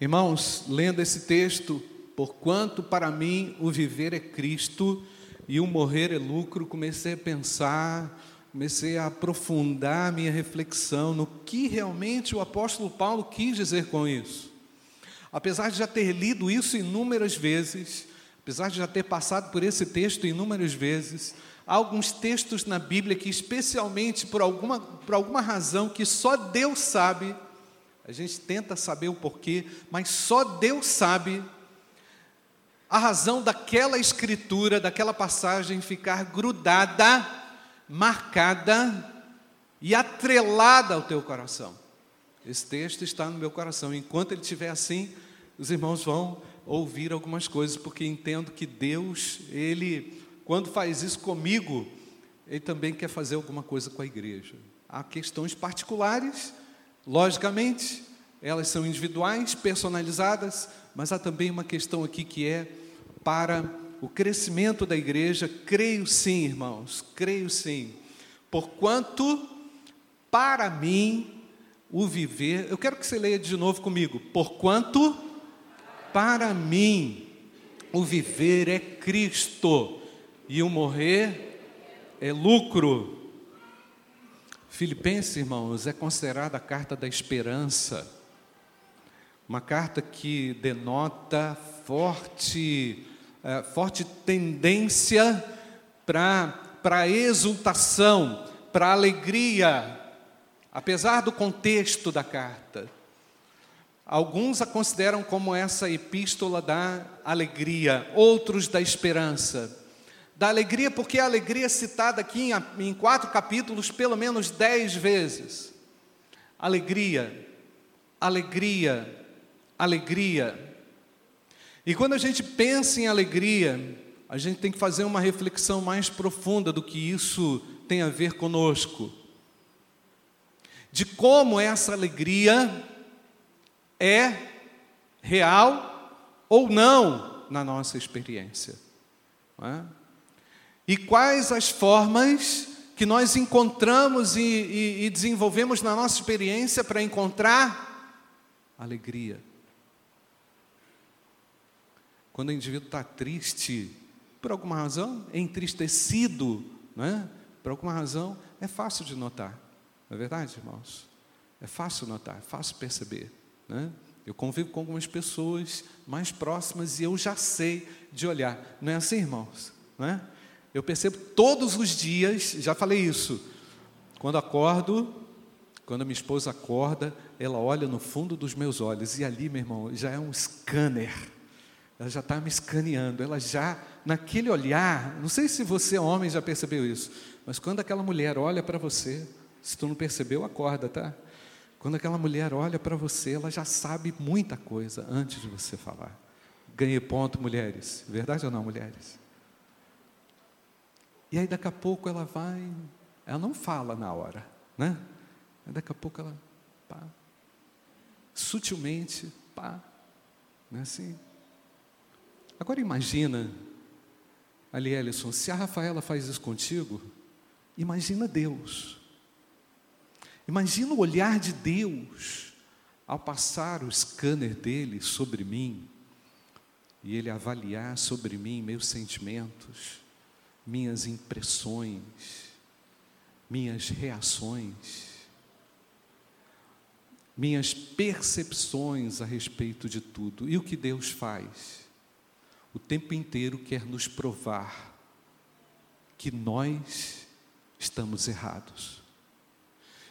Irmãos, lendo esse texto, porquanto para mim o viver é Cristo e o morrer é lucro, comecei a pensar, comecei a aprofundar minha reflexão no que realmente o apóstolo Paulo quis dizer com isso. Apesar de já ter lido isso inúmeras vezes, apesar de já ter passado por esse texto inúmeras vezes, há alguns textos na Bíblia que, especialmente por alguma, por alguma razão que só Deus sabe, a gente tenta saber o porquê, mas só Deus sabe a razão daquela escritura, daquela passagem ficar grudada, marcada e atrelada ao teu coração. Esse texto está no meu coração. Enquanto ele estiver assim, os irmãos vão ouvir algumas coisas, porque entendo que Deus, ele, quando faz isso comigo, ele também quer fazer alguma coisa com a igreja. Há questões particulares Logicamente, elas são individuais, personalizadas, mas há também uma questão aqui que é para o crescimento da igreja. Creio sim, irmãos, creio sim. Porquanto, para mim, o viver, eu quero que você leia de novo comigo. Porquanto, para mim, o viver é Cristo e o morrer é lucro. Filipenses, irmãos, é considerada a carta da esperança, uma carta que denota forte, é, forte tendência para exultação, para alegria, apesar do contexto da carta. Alguns a consideram como essa epístola da alegria, outros da esperança da alegria, porque a alegria é citada aqui em, em quatro capítulos, pelo menos dez vezes. Alegria, alegria, alegria. E quando a gente pensa em alegria, a gente tem que fazer uma reflexão mais profunda do que isso tem a ver conosco. De como essa alegria é real ou não na nossa experiência. Não é? E quais as formas que nós encontramos e, e, e desenvolvemos na nossa experiência para encontrar alegria? Quando o indivíduo está triste, por alguma razão, entristecido, né? por alguma razão, é fácil de notar. Não é verdade, irmãos? É fácil notar, é fácil perceber. Né? Eu convivo com algumas pessoas mais próximas e eu já sei de olhar. Não é assim, irmãos? Não é? Eu percebo todos os dias, já falei isso, quando acordo, quando minha esposa acorda, ela olha no fundo dos meus olhos, e ali, meu irmão, já é um scanner. Ela já está me escaneando, ela já, naquele olhar, não sei se você, homem, já percebeu isso, mas quando aquela mulher olha para você, se tu não percebeu, acorda, tá? Quando aquela mulher olha para você, ela já sabe muita coisa antes de você falar. Ganhei ponto, mulheres. Verdade ou não, mulheres? E aí daqui a pouco ela vai, ela não fala na hora, né? Daqui a pouco ela, pá, sutilmente, pá, não é assim? Agora imagina, ali Ellison, se a Rafaela faz isso contigo, imagina Deus. Imagina o olhar de Deus ao passar o scanner dele sobre mim e ele avaliar sobre mim meus sentimentos minhas impressões, minhas reações, minhas percepções a respeito de tudo. E o que Deus faz? O tempo inteiro quer nos provar que nós estamos errados,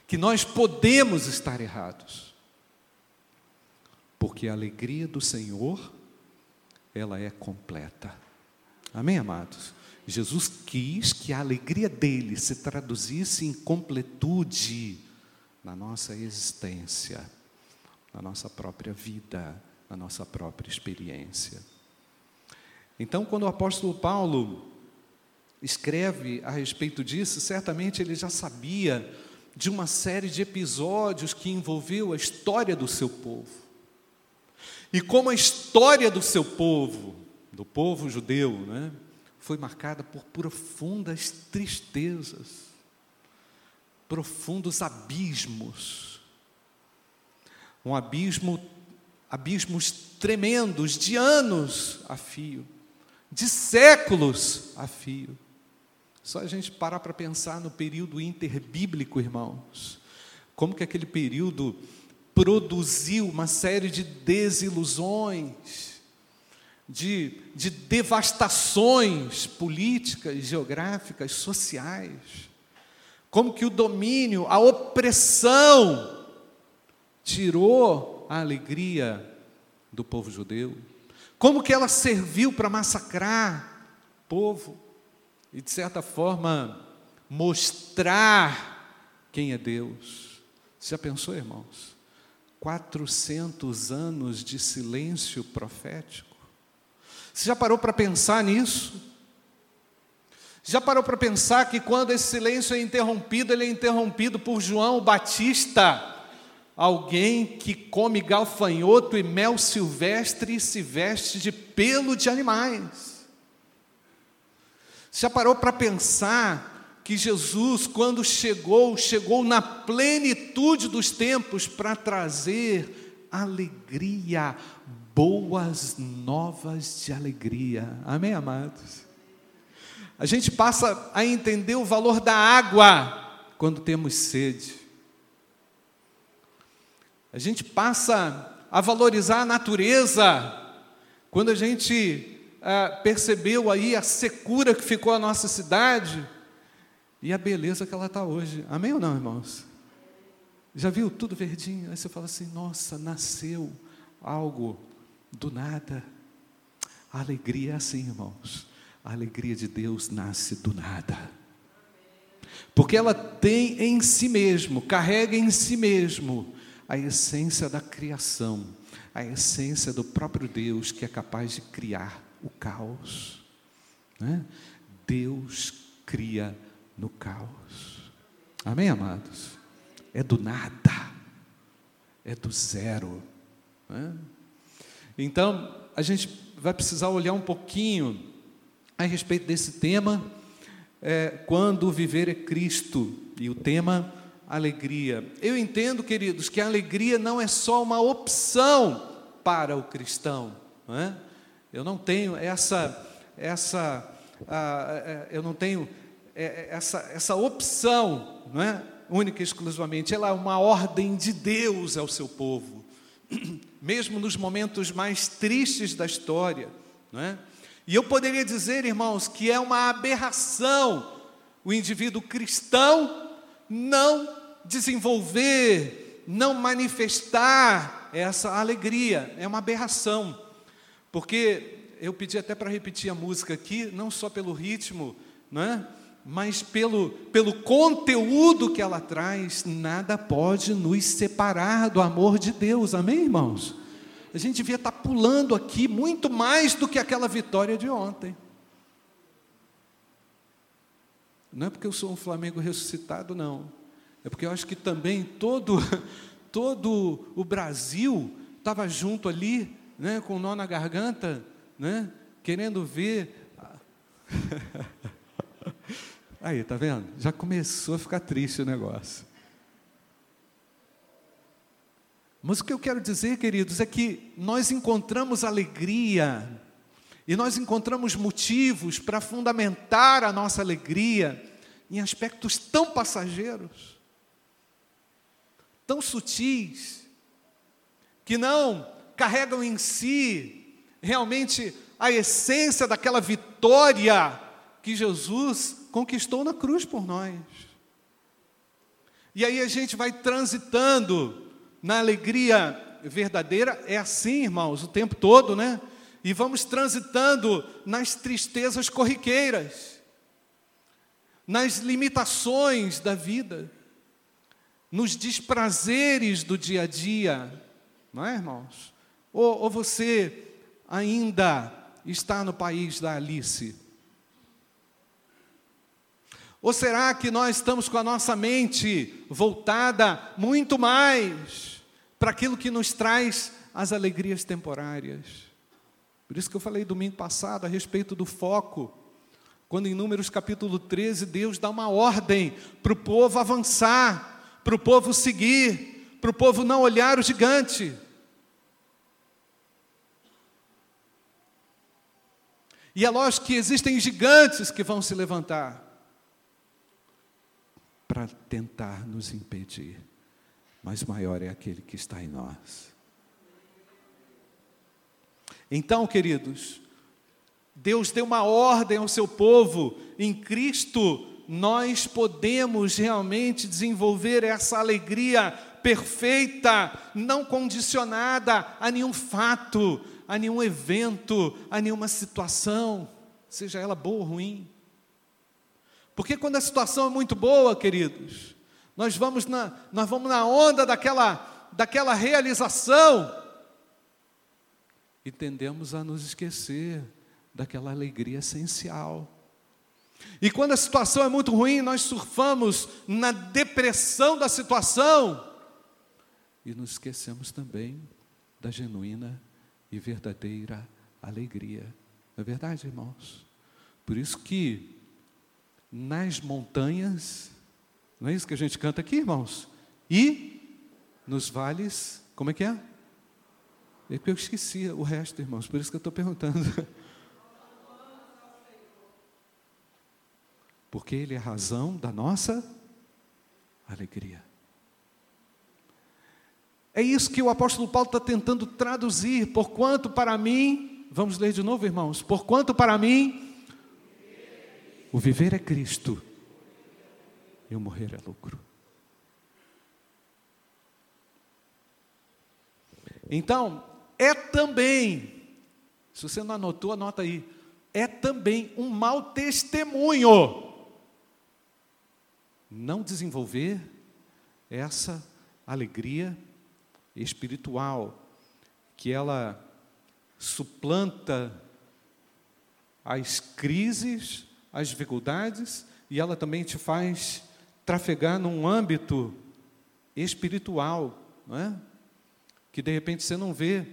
que nós podemos estar errados, porque a alegria do Senhor, ela é completa. Amém, amados? Jesus quis que a alegria dele se traduzisse em completude na nossa existência, na nossa própria vida, na nossa própria experiência. Então, quando o apóstolo Paulo escreve a respeito disso, certamente ele já sabia de uma série de episódios que envolveu a história do seu povo. E como a história do seu povo, do povo judeu, né, foi marcada por profundas tristezas, profundos abismos. Um abismo abismos tremendos, de anos a fio, de séculos a fio. Só a gente parar para pensar no período interbíblico, irmãos, como que aquele período produziu uma série de desilusões, de, de devastações políticas, geográficas, sociais. Como que o domínio, a opressão, tirou a alegria do povo judeu. Como que ela serviu para massacrar o povo e, de certa forma, mostrar quem é Deus. Já pensou, irmãos? 400 anos de silêncio profético. Você já parou para pensar nisso? Já parou para pensar que quando esse silêncio é interrompido, ele é interrompido por João Batista, alguém que come galfanhoto e mel silvestre e se veste de pelo de animais? Já parou para pensar que Jesus, quando chegou, chegou na plenitude dos tempos para trazer alegria, boas novas de alegria. Amém, amados? A gente passa a entender o valor da água quando temos sede. A gente passa a valorizar a natureza quando a gente ah, percebeu aí a secura que ficou a nossa cidade e a beleza que ela está hoje. Amém ou não, irmãos? Já viu tudo verdinho? Aí você fala assim: nossa, nasceu algo do nada. A alegria é assim, irmãos. A alegria de Deus nasce do nada. Porque ela tem em si mesmo, carrega em si mesmo a essência da criação, a essência do próprio Deus que é capaz de criar o caos. Né? Deus cria no caos. Amém, amados? É do nada, é do zero. Né? Então, a gente vai precisar olhar um pouquinho a respeito desse tema, é, quando viver é Cristo, e o tema alegria. Eu entendo, queridos, que a alegria não é só uma opção para o cristão. Não é? Eu não tenho essa, essa, eu não tenho é, essa, essa opção, não é? Única e exclusivamente. Ela é uma ordem de Deus ao seu povo mesmo nos momentos mais tristes da história, não é? E eu poderia dizer, irmãos, que é uma aberração o indivíduo cristão não desenvolver, não manifestar essa alegria, é uma aberração. Porque eu pedi até para repetir a música aqui, não só pelo ritmo, não é? Mas pelo, pelo conteúdo que ela traz, nada pode nos separar do amor de Deus, amém, irmãos? A gente devia estar pulando aqui muito mais do que aquela vitória de ontem. Não é porque eu sou um Flamengo ressuscitado, não. É porque eu acho que também todo, todo o Brasil estava junto ali, né, com o nó na garganta, né, querendo ver. Aí, tá vendo? Já começou a ficar triste o negócio. Mas o que eu quero dizer, queridos, é que nós encontramos alegria e nós encontramos motivos para fundamentar a nossa alegria em aspectos tão passageiros, tão sutis, que não carregam em si realmente a essência daquela vitória que Jesus conquistou na cruz por nós. E aí a gente vai transitando na alegria verdadeira, é assim, irmãos, o tempo todo, né? E vamos transitando nas tristezas corriqueiras, nas limitações da vida, nos desprazeres do dia a dia, não é, irmãos? Ou, ou você ainda está no país da Alice? Ou será que nós estamos com a nossa mente voltada muito mais para aquilo que nos traz as alegrias temporárias? Por isso que eu falei domingo passado a respeito do foco, quando em Números capítulo 13 Deus dá uma ordem para o povo avançar, para o povo seguir, para o povo não olhar o gigante. E é lógico que existem gigantes que vão se levantar para tentar nos impedir, mas maior é aquele que está em nós. Então, queridos, Deus deu uma ordem ao seu povo, em Cristo nós podemos realmente desenvolver essa alegria perfeita, não condicionada a nenhum fato, a nenhum evento, a nenhuma situação, seja ela boa ou ruim. Porque quando a situação é muito boa, queridos, nós vamos na, nós vamos na onda daquela, daquela realização e tendemos a nos esquecer daquela alegria essencial. E quando a situação é muito ruim, nós surfamos na depressão da situação e nos esquecemos também da genuína e verdadeira alegria. Não é verdade, irmãos? Por isso que nas montanhas, não é isso que a gente canta aqui, irmãos? E nos vales, como é que é? É que eu esqueci o resto, irmãos, por isso que eu estou perguntando. Porque Ele é a razão da nossa alegria. É isso que o apóstolo Paulo está tentando traduzir. Porquanto para mim, vamos ler de novo, irmãos. Porquanto para mim, o viver é Cristo e o morrer é lucro. Então, é também, se você não anotou, anota aí, é também um mau testemunho não desenvolver essa alegria espiritual, que ela suplanta as crises, as dificuldades, e ela também te faz trafegar num âmbito espiritual, não é? que de repente você não vê.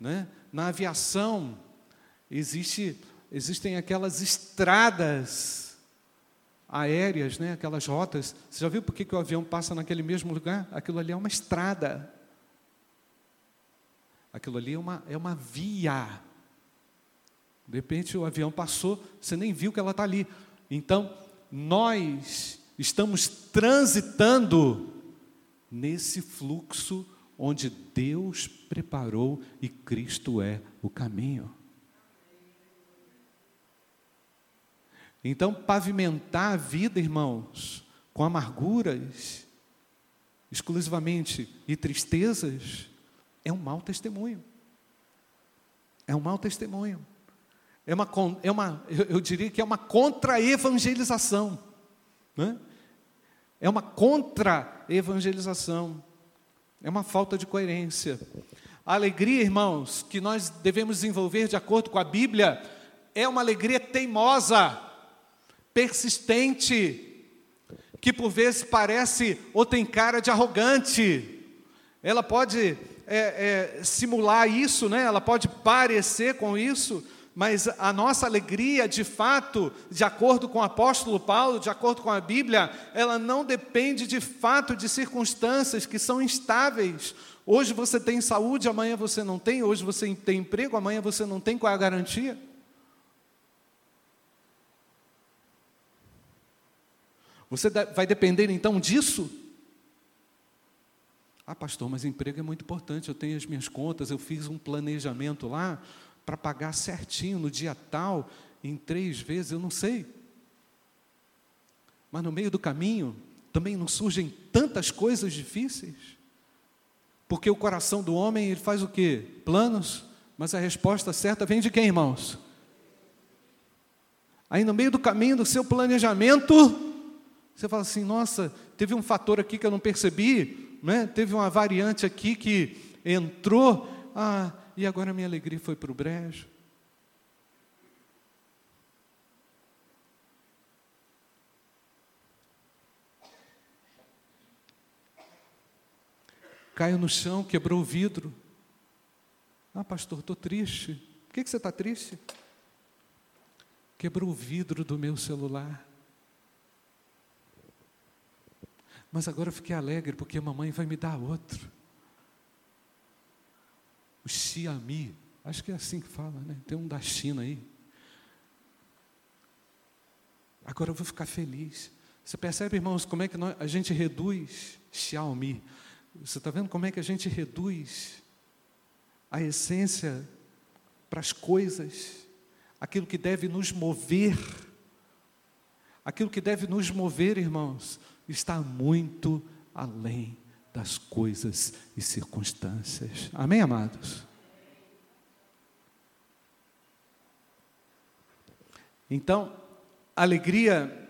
Né? Na aviação, existe, existem aquelas estradas aéreas, né? aquelas rotas. Você já viu por que, que o avião passa naquele mesmo lugar? Aquilo ali é uma estrada. Aquilo ali é uma, é uma via. De repente o avião passou, você nem viu que ela está ali. Então, nós estamos transitando nesse fluxo onde Deus preparou e Cristo é o caminho. Então, pavimentar a vida, irmãos, com amarguras, exclusivamente, e tristezas, é um mau testemunho. É um mau testemunho. É uma, é uma eu diria que é uma contra-evangelização. Né? É uma contra-evangelização. É uma falta de coerência. A alegria, irmãos, que nós devemos desenvolver de acordo com a Bíblia, é uma alegria teimosa, persistente, que por vezes parece ou tem cara de arrogante. Ela pode é, é, simular isso, né? ela pode parecer com isso, mas a nossa alegria, de fato, de acordo com o apóstolo Paulo, de acordo com a Bíblia, ela não depende de fato de circunstâncias que são instáveis. Hoje você tem saúde, amanhã você não tem, hoje você tem emprego, amanhã você não tem, qual é a garantia? Você vai depender então disso? Ah, pastor, mas emprego é muito importante. Eu tenho as minhas contas, eu fiz um planejamento lá para pagar certinho no dia tal, em três vezes, eu não sei. Mas no meio do caminho também não surgem tantas coisas difíceis. Porque o coração do homem ele faz o quê? Planos, mas a resposta certa vem de quem, irmãos? Aí no meio do caminho do seu planejamento, você fala assim: nossa, teve um fator aqui que eu não percebi, né? teve uma variante aqui que entrou, ah, e agora a minha alegria foi para o brejo. Caiu no chão, quebrou o vidro. Ah, pastor, estou triste. Por que, que você está triste? Quebrou o vidro do meu celular. Mas agora eu fiquei alegre porque a mamãe vai me dar outro. O Xiaomi, acho que é assim que fala, né? Tem um da China aí. Agora eu vou ficar feliz. Você percebe, irmãos, como é que nós, a gente reduz Xiaomi? Você está vendo como é que a gente reduz a essência para as coisas, aquilo que deve nos mover? Aquilo que deve nos mover, irmãos, está muito além das coisas e circunstâncias. Amém, amados? Então, a alegria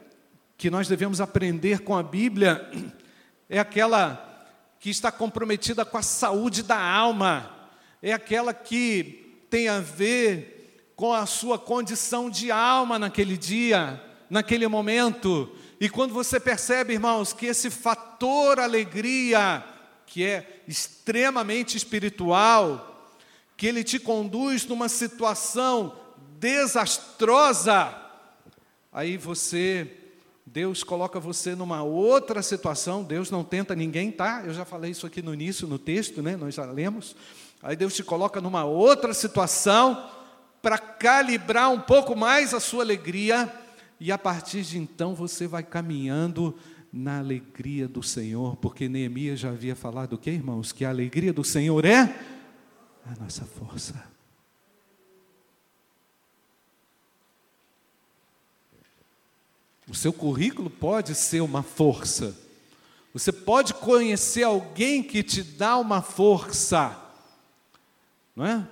que nós devemos aprender com a Bíblia é aquela que está comprometida com a saúde da alma, é aquela que tem a ver com a sua condição de alma naquele dia, naquele momento. E quando você percebe, irmãos, que esse fator alegria, que é extremamente espiritual, que ele te conduz numa situação desastrosa, aí você, Deus coloca você numa outra situação, Deus não tenta ninguém, tá? Eu já falei isso aqui no início, no texto, né? Nós já lemos. Aí Deus te coloca numa outra situação para calibrar um pouco mais a sua alegria, e a partir de então você vai caminhando na alegria do Senhor, porque Neemias já havia falado o que, irmãos? Que a alegria do Senhor é a nossa força. O seu currículo pode ser uma força. Você pode conhecer alguém que te dá uma força. Não é?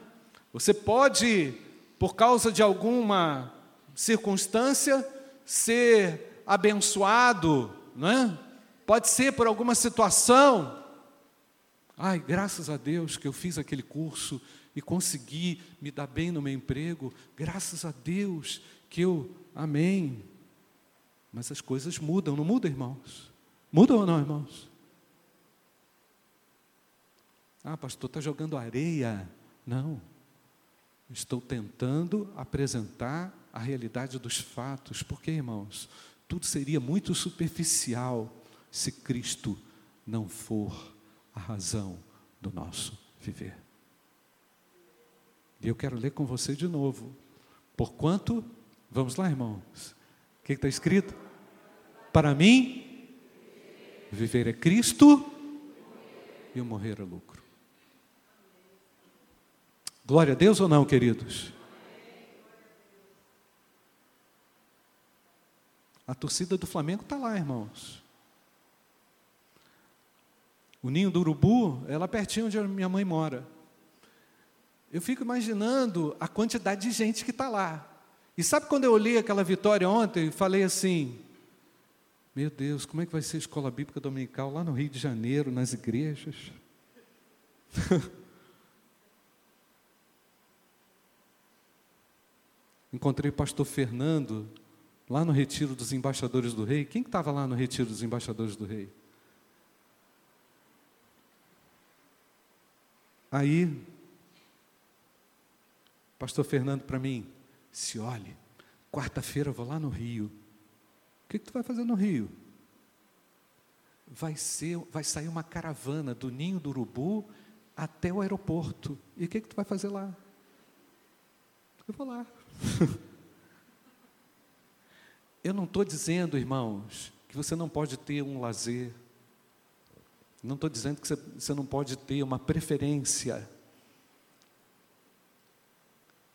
Você pode, por causa de alguma circunstância, ser abençoado, não é? Pode ser por alguma situação. Ai, graças a Deus que eu fiz aquele curso e consegui me dar bem no meu emprego. Graças a Deus que eu, amém. Mas as coisas mudam, não mudam, irmãos? Mudam ou não, irmãos? Ah, pastor, está jogando areia. Não. Estou tentando apresentar a realidade dos fatos, porque, irmãos, tudo seria muito superficial se Cristo não for a razão do nosso viver. E eu quero ler com você de novo. Porquanto, vamos lá, irmãos, o que está escrito? Para mim, viver é Cristo e o morrer é lucro. Glória a Deus ou não, queridos? A torcida do Flamengo está lá, irmãos. O ninho do urubu é lá pertinho onde a minha mãe mora. Eu fico imaginando a quantidade de gente que está lá. E sabe quando eu olhei aquela vitória ontem e falei assim: meu Deus, como é que vai ser a escola bíblica dominical lá no Rio de Janeiro, nas igrejas? Encontrei o pastor Fernando lá no retiro dos embaixadores do rei. Quem estava lá no retiro dos embaixadores do rei? Aí, pastor Fernando para mim, se olhe, quarta-feira eu vou lá no Rio. O que, que tu vai fazer no Rio? Vai, ser, vai sair uma caravana do ninho do urubu até o aeroporto. E o que, que tu vai fazer lá? Eu vou lá. Eu não estou dizendo, irmãos, que você não pode ter um lazer. Não estou dizendo que você, não pode ter uma preferência.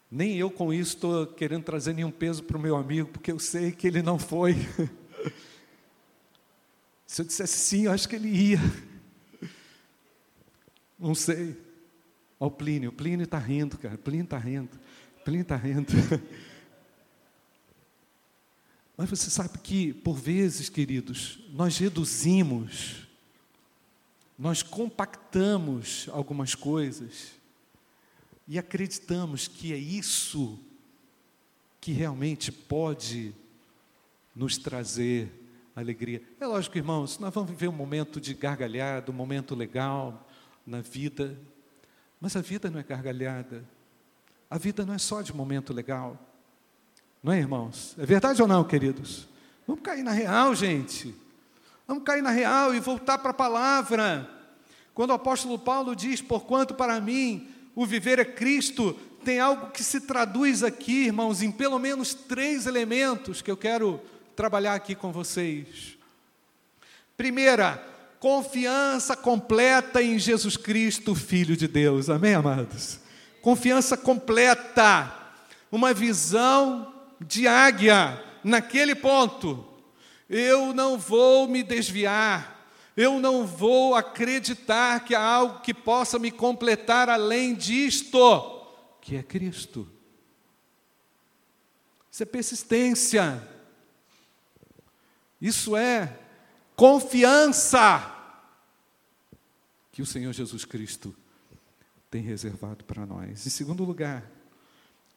Nem eu com isso estou querendo trazer nenhum peso para o meu amigo, porque eu sei que ele não foi. Se eu dissesse sim, eu acho que ele ia. Não sei. Olha o Plínio, o Plínio está rindo, cara. Plínio está rindo. Plínio rindo. Mas você sabe que, por vezes, queridos, nós reduzimos, nós compactamos algumas coisas e acreditamos que é isso que realmente pode nos trazer alegria. É lógico, irmãos, nós vamos viver um momento de gargalhada, um momento legal na vida, mas a vida não é gargalhada. A vida não é só de momento legal. Não é, irmãos? É verdade ou não, queridos? Vamos cair na real, gente. Vamos cair na real e voltar para a palavra. Quando o apóstolo Paulo diz: Porquanto para mim o viver é Cristo, tem algo que se traduz aqui, irmãos, em pelo menos três elementos que eu quero trabalhar aqui com vocês. Primeira, confiança completa em Jesus Cristo, Filho de Deus. Amém, amados? Confiança completa. Uma visão de águia naquele ponto. Eu não vou me desviar. Eu não vou acreditar que há algo que possa me completar além disto, que é Cristo. Isso é persistência. Isso é confiança que o Senhor Jesus Cristo tem reservado para nós. Em segundo lugar,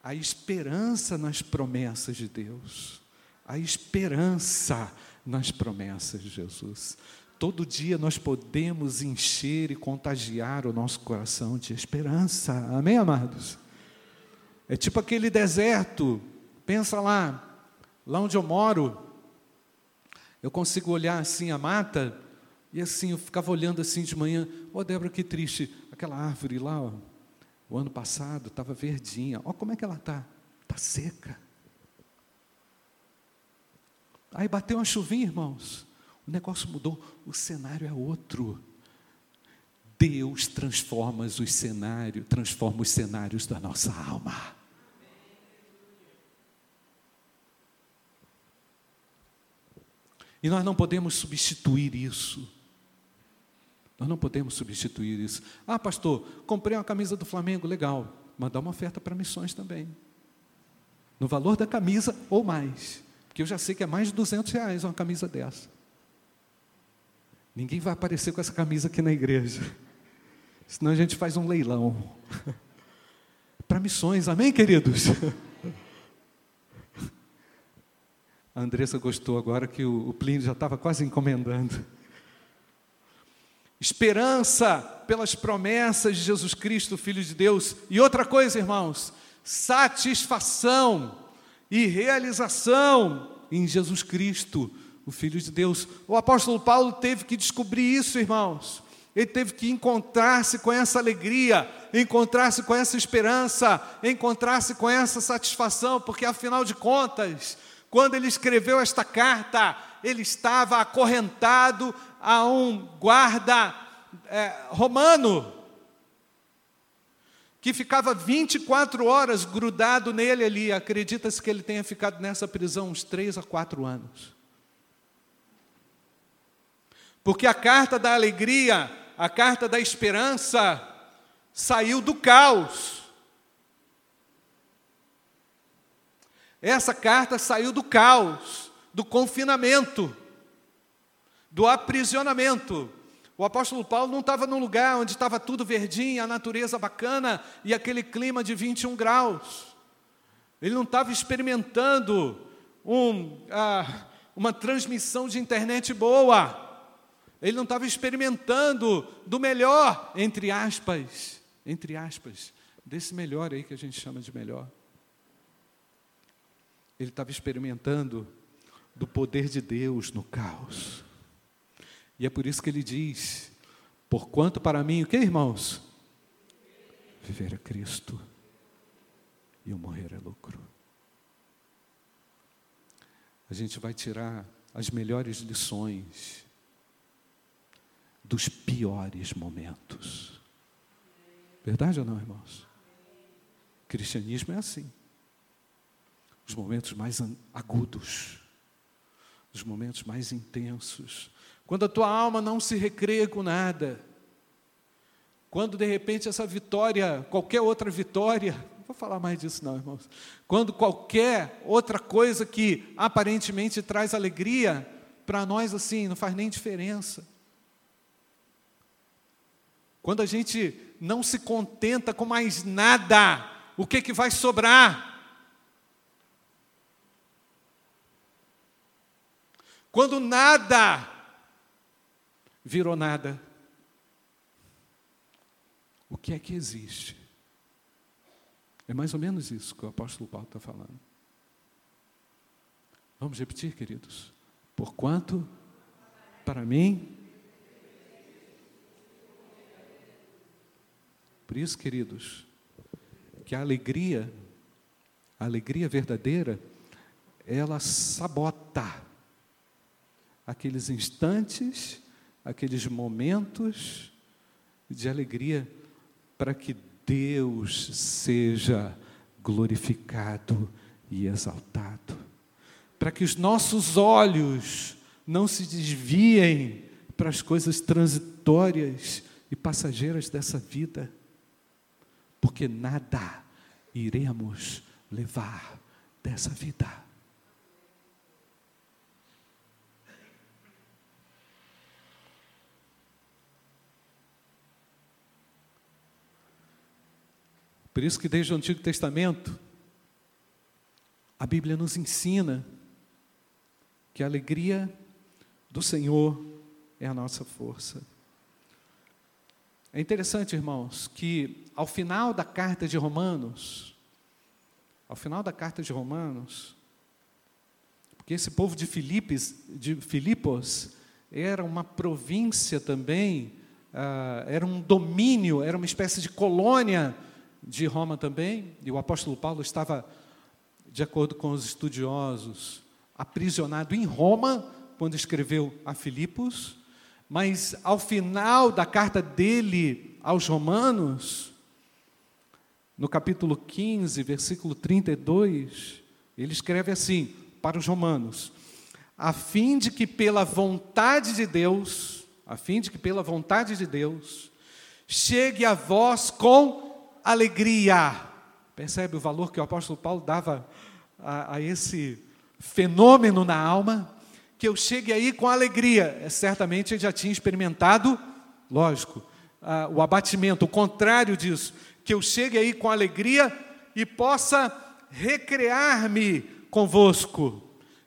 a esperança nas promessas de Deus. A esperança nas promessas de Jesus. Todo dia nós podemos encher e contagiar o nosso coração de esperança. Amém, amados? É tipo aquele deserto. Pensa lá, lá onde eu moro, eu consigo olhar assim a mata e assim eu ficava olhando assim de manhã. Ô, oh, Débora, que triste. Aquela árvore lá, ó, o ano passado estava verdinha. Ó, como é que ela está? Está seca. Aí bateu uma chuvinha, irmãos. O negócio mudou, o cenário é outro. Deus transforma os cenários, transforma os cenários da nossa alma. E nós não podemos substituir isso. Nós não podemos substituir isso. Ah, pastor, comprei uma camisa do Flamengo, legal. Mandar uma oferta para missões também. No valor da camisa ou mais. Porque eu já sei que é mais de 200 reais uma camisa dessa. Ninguém vai aparecer com essa camisa aqui na igreja. Senão a gente faz um leilão. Para missões, amém, queridos? A Andressa gostou agora que o, o Plínio já estava quase encomendando. Esperança pelas promessas de Jesus Cristo, Filho de Deus. E outra coisa, irmãos, satisfação e realização em Jesus Cristo, o Filho de Deus. O apóstolo Paulo teve que descobrir isso, irmãos. Ele teve que encontrar-se com essa alegria, encontrar-se com essa esperança, encontrar-se com essa satisfação, porque afinal de contas, quando ele escreveu esta carta, ele estava acorrentado a um guarda é, romano, que ficava 24 horas grudado nele ali. Acredita-se que ele tenha ficado nessa prisão uns três a quatro anos. Porque a carta da alegria, a carta da esperança, saiu do caos. Essa carta saiu do caos, do confinamento, do aprisionamento. O apóstolo Paulo não estava num lugar onde estava tudo verdinho, a natureza bacana e aquele clima de 21 graus. Ele não estava experimentando um, ah, uma transmissão de internet boa. Ele não estava experimentando do melhor, entre aspas, entre aspas, desse melhor aí que a gente chama de melhor. Ele estava experimentando do poder de Deus no caos. E é por isso que ele diz: Porquanto para mim, o que, irmãos? Viver é Cristo e o morrer é lucro. A gente vai tirar as melhores lições dos piores momentos. Verdade ou não, irmãos? O cristianismo é assim. Os momentos mais agudos, os momentos mais intensos, quando a tua alma não se recreia com nada, quando de repente essa vitória, qualquer outra vitória, não vou falar mais disso não, irmãos. Quando qualquer outra coisa que aparentemente traz alegria, para nós assim, não faz nem diferença. Quando a gente não se contenta com mais nada, o que, que vai sobrar? Quando nada virou nada, o que é que existe? É mais ou menos isso que o apóstolo Paulo está falando. Vamos repetir, queridos? Porquanto, para mim, Por isso, queridos, que a alegria, a alegria verdadeira, ela sabota aqueles instantes, aqueles momentos de alegria, para que Deus seja glorificado e exaltado. Para que os nossos olhos não se desviem para as coisas transitórias e passageiras dessa vida, porque nada iremos levar dessa vida. Por isso que desde o Antigo Testamento, a Bíblia nos ensina que a alegria do Senhor é a nossa força. É interessante, irmãos, que ao final da carta de Romanos, ao final da carta de Romanos, porque esse povo de Filipos, de Filipos era uma província também, uh, era um domínio, era uma espécie de colônia de Roma também, e o apóstolo Paulo estava, de acordo com os estudiosos, aprisionado em Roma quando escreveu a Filipos, mas ao final da carta dele aos Romanos, no capítulo 15, versículo 32, ele escreve assim para os Romanos: a fim de que pela vontade de Deus, a fim de que pela vontade de Deus, chegue a vós com alegria. Percebe o valor que o apóstolo Paulo dava a, a esse fenômeno na alma? Que eu chegue aí com alegria. É, certamente ele já tinha experimentado, lógico, a, o abatimento, o contrário disso. Que eu chegue aí com alegria e possa recrear-me convosco.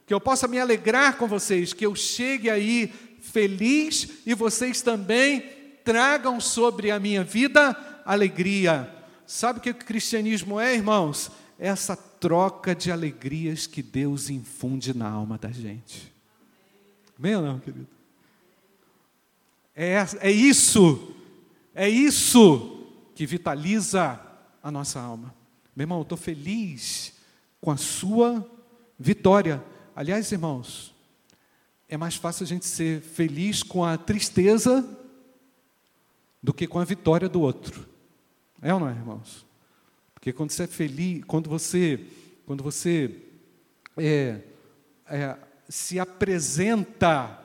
Que eu possa me alegrar com vocês. Que eu chegue aí feliz e vocês também tragam sobre a minha vida alegria. Sabe o que o cristianismo é, irmãos? É essa troca de alegrias que Deus infunde na alma da gente. Amém ou não, querido? É, é isso, é isso que vitaliza a nossa alma. Meu irmão, estou feliz com a sua vitória. Aliás, irmãos, é mais fácil a gente ser feliz com a tristeza do que com a vitória do outro. É ou não é, irmãos? Porque quando você é feliz, quando você, quando você é, é, se apresenta,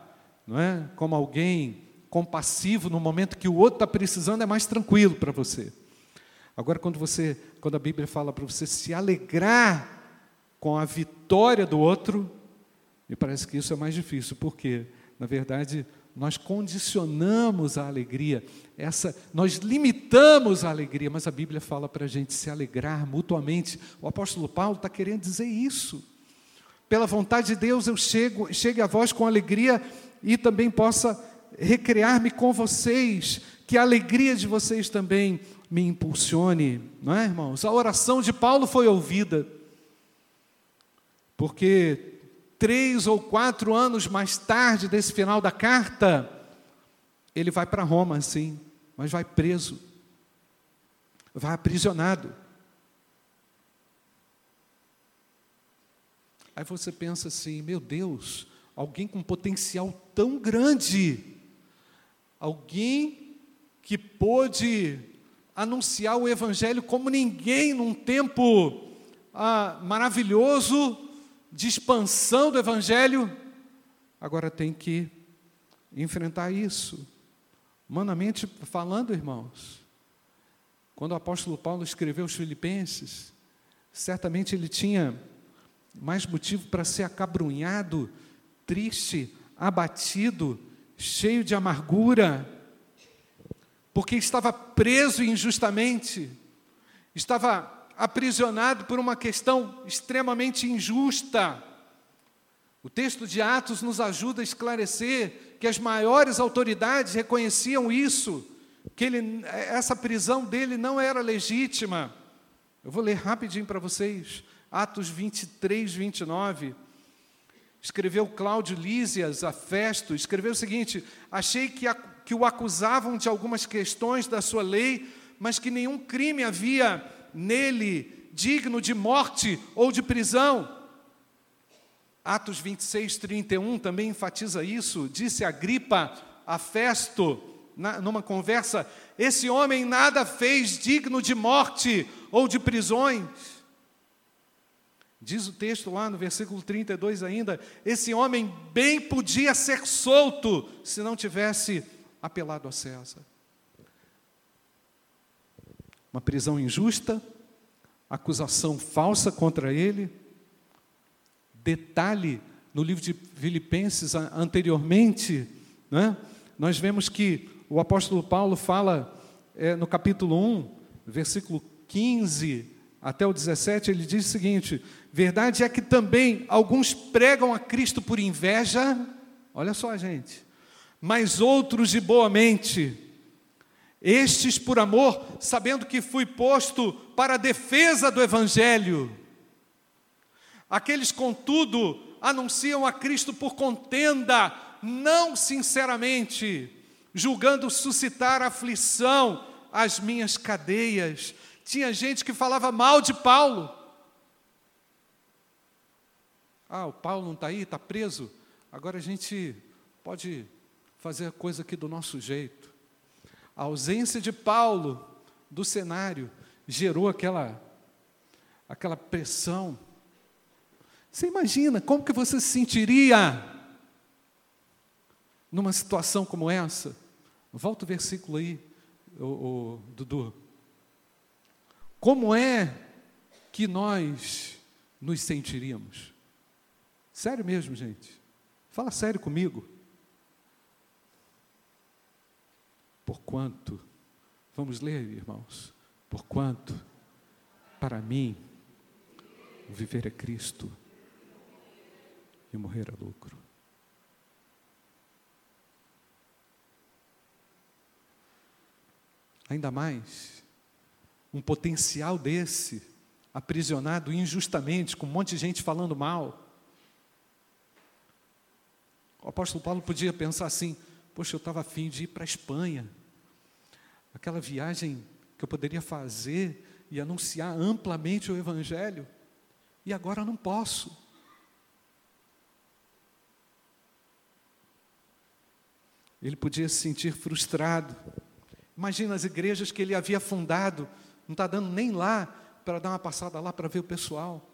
não é, como alguém compassivo no momento que o outro está precisando, é mais tranquilo para você. Agora, quando você, quando a Bíblia fala para você se alegrar com a vitória do outro, me parece que isso é mais difícil, porque, na verdade, nós condicionamos a alegria, essa, nós limitamos a alegria, mas a Bíblia fala para a gente se alegrar mutuamente. O apóstolo Paulo está querendo dizer isso. Pela vontade de Deus eu chego, chegue a vós com alegria e também possa recrear-me com vocês, que a alegria de vocês também me impulsione, não é, irmãos? A oração de Paulo foi ouvida, porque três ou quatro anos mais tarde desse final da carta, ele vai para Roma, sim, mas vai preso, vai aprisionado. Aí você pensa assim: meu Deus, alguém com potencial tão grande, alguém que pôde anunciar o Evangelho como ninguém num tempo ah, maravilhoso, de expansão do Evangelho, agora tem que enfrentar isso. Humanamente falando, irmãos, quando o apóstolo Paulo escreveu os Filipenses, certamente ele tinha mais motivo para ser acabrunhado, triste, abatido, cheio de amargura, porque estava preso injustamente, estava aprisionado por uma questão extremamente injusta. O texto de Atos nos ajuda a esclarecer que as maiores autoridades reconheciam isso, que ele, essa prisão dele não era legítima. Eu vou ler rapidinho para vocês, Atos 23, 29. Escreveu Cláudio Lísias a Festo, escreveu o seguinte: Achei que, a, que o acusavam de algumas questões da sua lei, mas que nenhum crime havia nele digno de morte ou de prisão. Atos 26, 31 também enfatiza isso. Disse Agripa a Festo, na, numa conversa: Esse homem nada fez digno de morte ou de prisões. Diz o texto lá no versículo 32 ainda: Esse homem bem podia ser solto se não tivesse apelado a César. Uma prisão injusta, acusação falsa contra ele. Detalhe no livro de Filipenses anteriormente, né, nós vemos que o apóstolo Paulo fala é, no capítulo 1, versículo 15 até o 17, ele diz o seguinte: Verdade é que também alguns pregam a Cristo por inveja, olha só, gente, mas outros de boa mente, estes por amor, sabendo que fui posto para a defesa do Evangelho. Aqueles, contudo, anunciam a Cristo por contenda, não sinceramente, julgando suscitar aflição às minhas cadeias. Tinha gente que falava mal de Paulo. Ah, o Paulo não está aí, está preso. Agora a gente pode fazer a coisa aqui do nosso jeito. A ausência de Paulo do cenário gerou aquela, aquela pressão você imagina como que você se sentiria numa situação como essa? Volta o versículo aí, o, o, Dudu. Como é que nós nos sentiríamos? Sério mesmo, gente. Fala sério comigo. Porquanto, vamos ler, irmãos. Porquanto, para mim, viver é Cristo e morrer é lucro. Ainda mais, um potencial desse, aprisionado injustamente, com um monte de gente falando mal. O apóstolo Paulo podia pensar assim: poxa, eu estava afim de ir para a Espanha, aquela viagem que eu poderia fazer e anunciar amplamente o Evangelho, e agora não posso. Ele podia se sentir frustrado. Imagina as igrejas que ele havia fundado, não está dando nem lá para dar uma passada lá para ver o pessoal,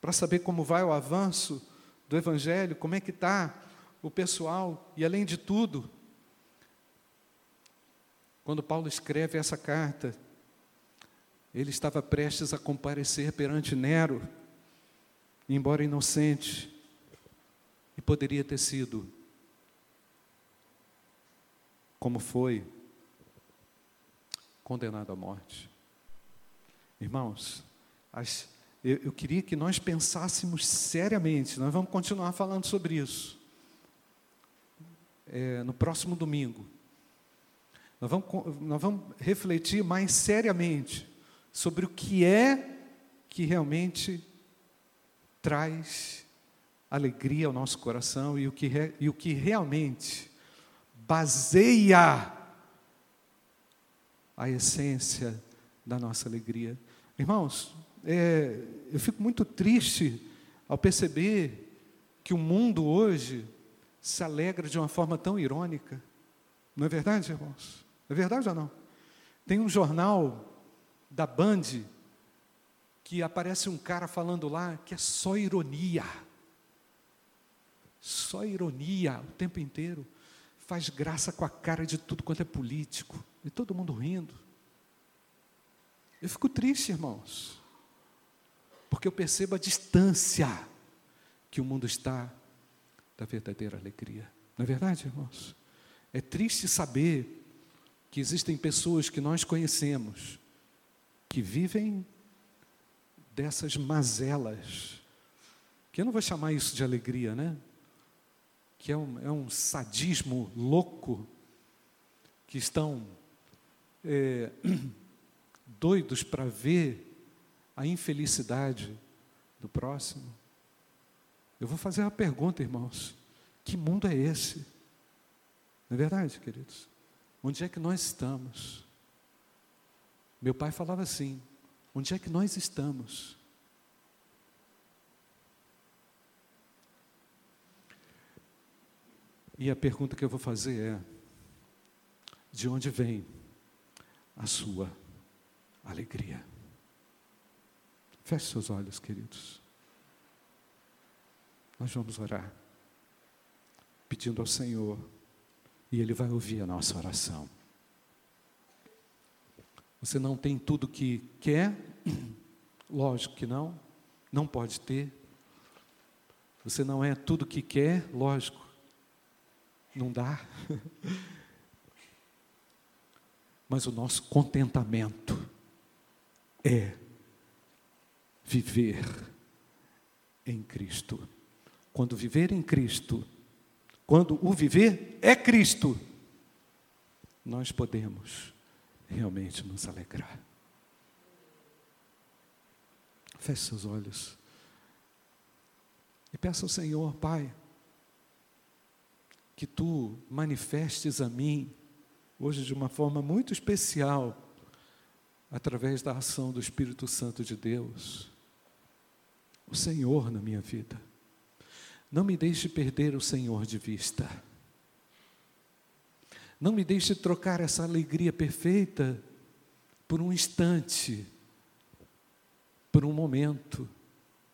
para saber como vai o avanço do Evangelho, como é que está o pessoal, e além de tudo, quando Paulo escreve essa carta, ele estava prestes a comparecer perante Nero, embora inocente, e poderia ter sido como foi condenado à morte. Irmãos, as, eu, eu queria que nós pensássemos seriamente, nós vamos continuar falando sobre isso é, no próximo domingo. Nós vamos, nós vamos refletir mais seriamente sobre o que é que realmente traz alegria ao nosso coração e o que, e o que realmente baseia a essência da nossa alegria. Irmãos, é, eu fico muito triste ao perceber que o mundo hoje se alegra de uma forma tão irônica. Não é verdade, irmãos? É verdade ou não? Tem um jornal da Band que aparece um cara falando lá que é só ironia. Só ironia o tempo inteiro faz graça com a cara de tudo quanto é político, e todo mundo rindo. Eu fico triste, irmãos, porque eu percebo a distância que o mundo está da verdadeira alegria. Não é verdade, irmãos? É triste saber que existem pessoas que nós conhecemos que vivem dessas mazelas, que eu não vou chamar isso de alegria, né? que é um, é um sadismo louco, que estão é, doidos para ver a infelicidade do próximo. Eu vou fazer uma pergunta, irmãos: que mundo é esse? Não é verdade, queridos? Onde é que nós estamos? Meu pai falava assim: onde é que nós estamos? E a pergunta que eu vou fazer é: de onde vem a sua alegria? Feche seus olhos, queridos. Nós vamos orar, pedindo ao Senhor e Ele vai ouvir a nossa oração. Você não tem tudo que quer? Lógico que não, não pode ter. Você não é tudo que quer? Lógico, não dá. Mas o nosso contentamento é viver em Cristo. Quando viver em Cristo, quando o viver é Cristo, nós podemos realmente nos alegrar. Feche seus olhos e peça ao Senhor, Pai, que tu manifestes a mim, hoje de uma forma muito especial, através da ação do Espírito Santo de Deus, o Senhor na minha vida. Não me deixe perder o Senhor de vista. Não me deixe trocar essa alegria perfeita por um instante, por um momento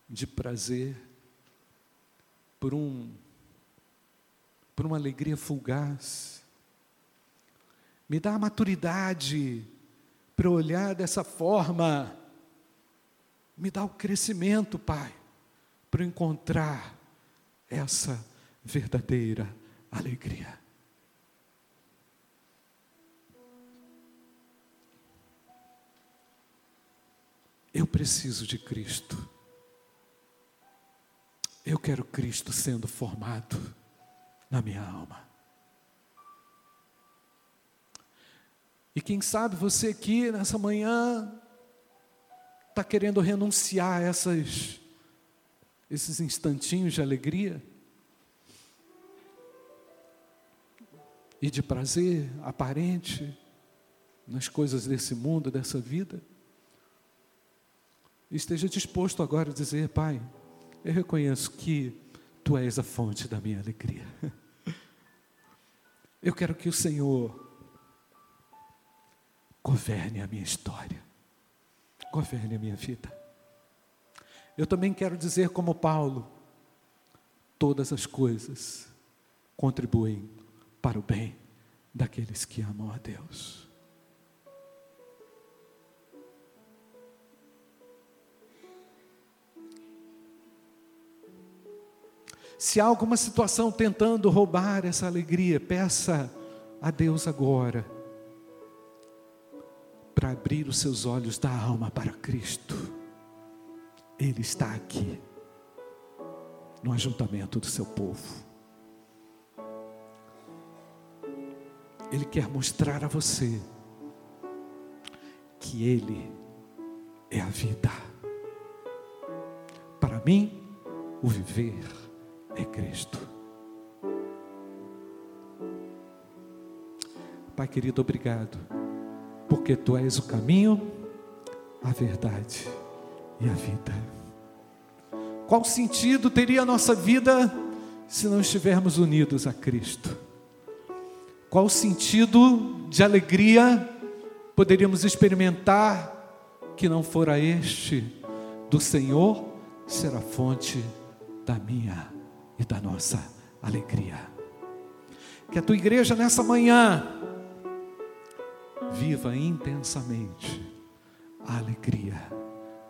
de prazer, por um por uma alegria fugaz. Me dá a maturidade para olhar dessa forma. Me dá o crescimento, Pai, para encontrar essa verdadeira alegria. Eu preciso de Cristo. Eu quero Cristo sendo formado na minha alma. E quem sabe você aqui nessa manhã está querendo renunciar a essas, esses instantinhos de alegria e de prazer aparente nas coisas desse mundo, dessa vida. Esteja disposto agora a dizer, Pai, eu reconheço que Tu és a fonte da minha alegria. Eu quero que o Senhor governe a minha história, governe a minha vida. Eu também quero dizer, como Paulo, todas as coisas contribuem para o bem daqueles que amam a Deus. Se há alguma situação tentando roubar essa alegria, peça a Deus agora para abrir os seus olhos da alma para Cristo. Ele está aqui, no ajuntamento do seu povo. Ele quer mostrar a você que Ele é a vida. Para mim, o viver é Cristo. Pai querido, obrigado, porque Tu és o caminho, a verdade e a vida. Qual sentido teria a nossa vida se não estivermos unidos a Cristo? Qual sentido de alegria poderíamos experimentar que não fora este do Senhor ser a fonte da minha e da nossa alegria. Que a tua igreja nessa manhã viva intensamente a alegria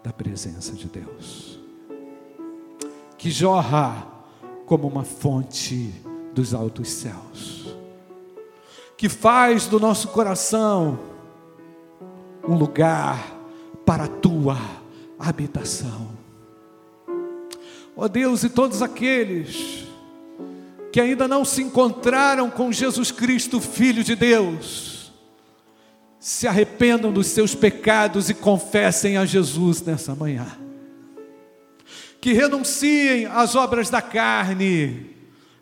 da presença de Deus, que jorra como uma fonte dos altos céus, que faz do nosso coração um lugar para a tua habitação. Ó oh Deus, e todos aqueles que ainda não se encontraram com Jesus Cristo, Filho de Deus, se arrependam dos seus pecados e confessem a Jesus nessa manhã. Que renunciem às obras da carne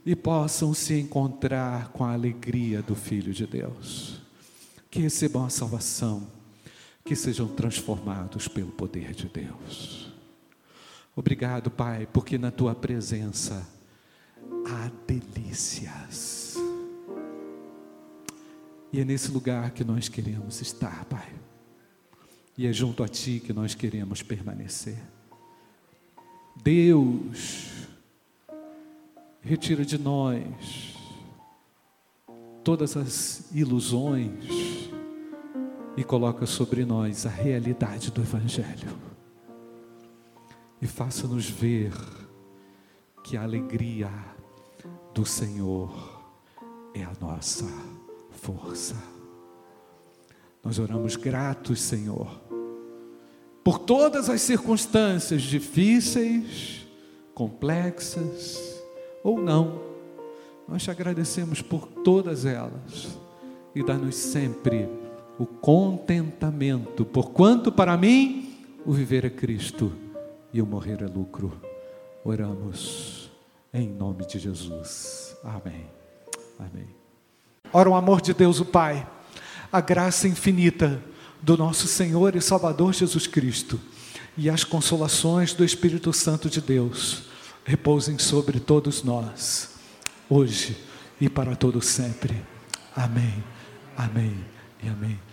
e possam se encontrar com a alegria do Filho de Deus. Que recebam a salvação, que sejam transformados pelo poder de Deus. Obrigado, Pai, porque na tua presença há delícias. E é nesse lugar que nós queremos estar, Pai. E é junto a Ti que nós queremos permanecer. Deus, retira de nós todas as ilusões e coloca sobre nós a realidade do Evangelho. E faça-nos ver que a alegria do Senhor é a nossa força. Nós oramos gratos, Senhor, por todas as circunstâncias difíceis, complexas ou não. Nós te agradecemos por todas elas e dá-nos sempre o contentamento, porquanto para mim o viver é Cristo e o morrer é lucro. Oramos em nome de Jesus. Amém. Amém. Ora, o amor de Deus, o Pai, a graça infinita do nosso Senhor e Salvador Jesus Cristo e as consolações do Espírito Santo de Deus repousem sobre todos nós, hoje e para todo sempre. Amém. Amém e amém.